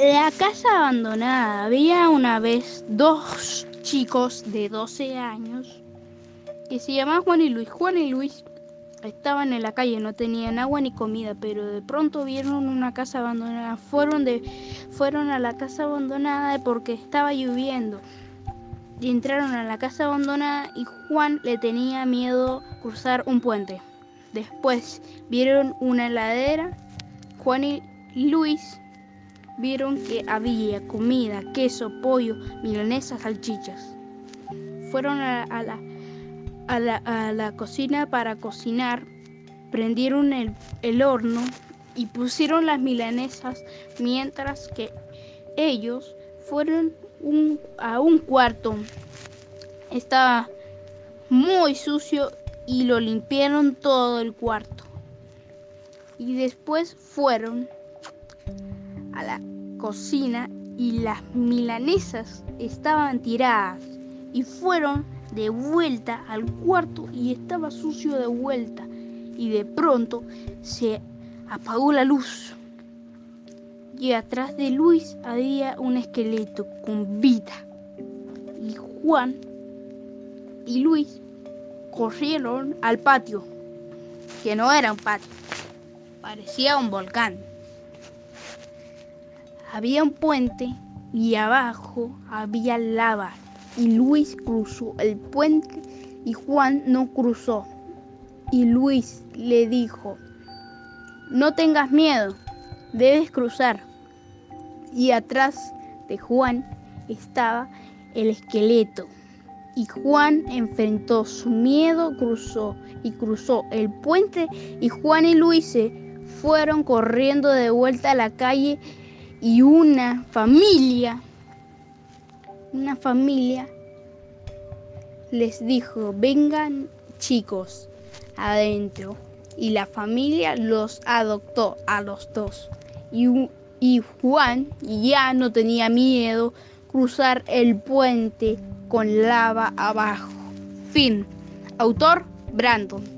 la casa abandonada. Había una vez dos chicos de 12 años que se llamaban Juan y Luis. Juan y Luis estaban en la calle, no tenían agua ni comida, pero de pronto vieron una casa abandonada. Fueron, de, fueron a la casa abandonada porque estaba lloviendo. Y entraron a la casa abandonada y Juan le tenía miedo cruzar un puente. Después vieron una heladera. Juan y Luis vieron que había comida, queso, pollo, milanesas, salchichas. Fueron a, la, a, la, cocina para cocinar, prendieron el, el horno y pusieron las milanesas mientras que ellos fueron un, a un cuarto. Estaba muy sucio y lo limpiaron todo el cuarto. Y después fueron a la cocina y las milanesas estaban tiradas y fueron de vuelta al cuarto y estaba sucio de vuelta. Y de pronto se apagó la luz. Y atrás de Luis había un esqueleto con vida. Y Juan y Luis corrieron al patio que no era un patio parecía un volcán había un puente y abajo había lava. Y Luis cruzó el puente y Juan no cruzó. Y Luis le dijo, no tengas miedo, debes cruzar. Y atrás de Juan estaba el esqueleto. Y Juan enfrentó su miedo, cruzó y cruzó el puente y Juan y Luis se fueron corriendo de vuelta a la calle y una familia, una familia les dijo, vengan chicos adentro. Y la familia los adoptó a los dos. Y, y Juan ya no tenía miedo cruzar el puente con lava abajo. Fin. Autor Brandon.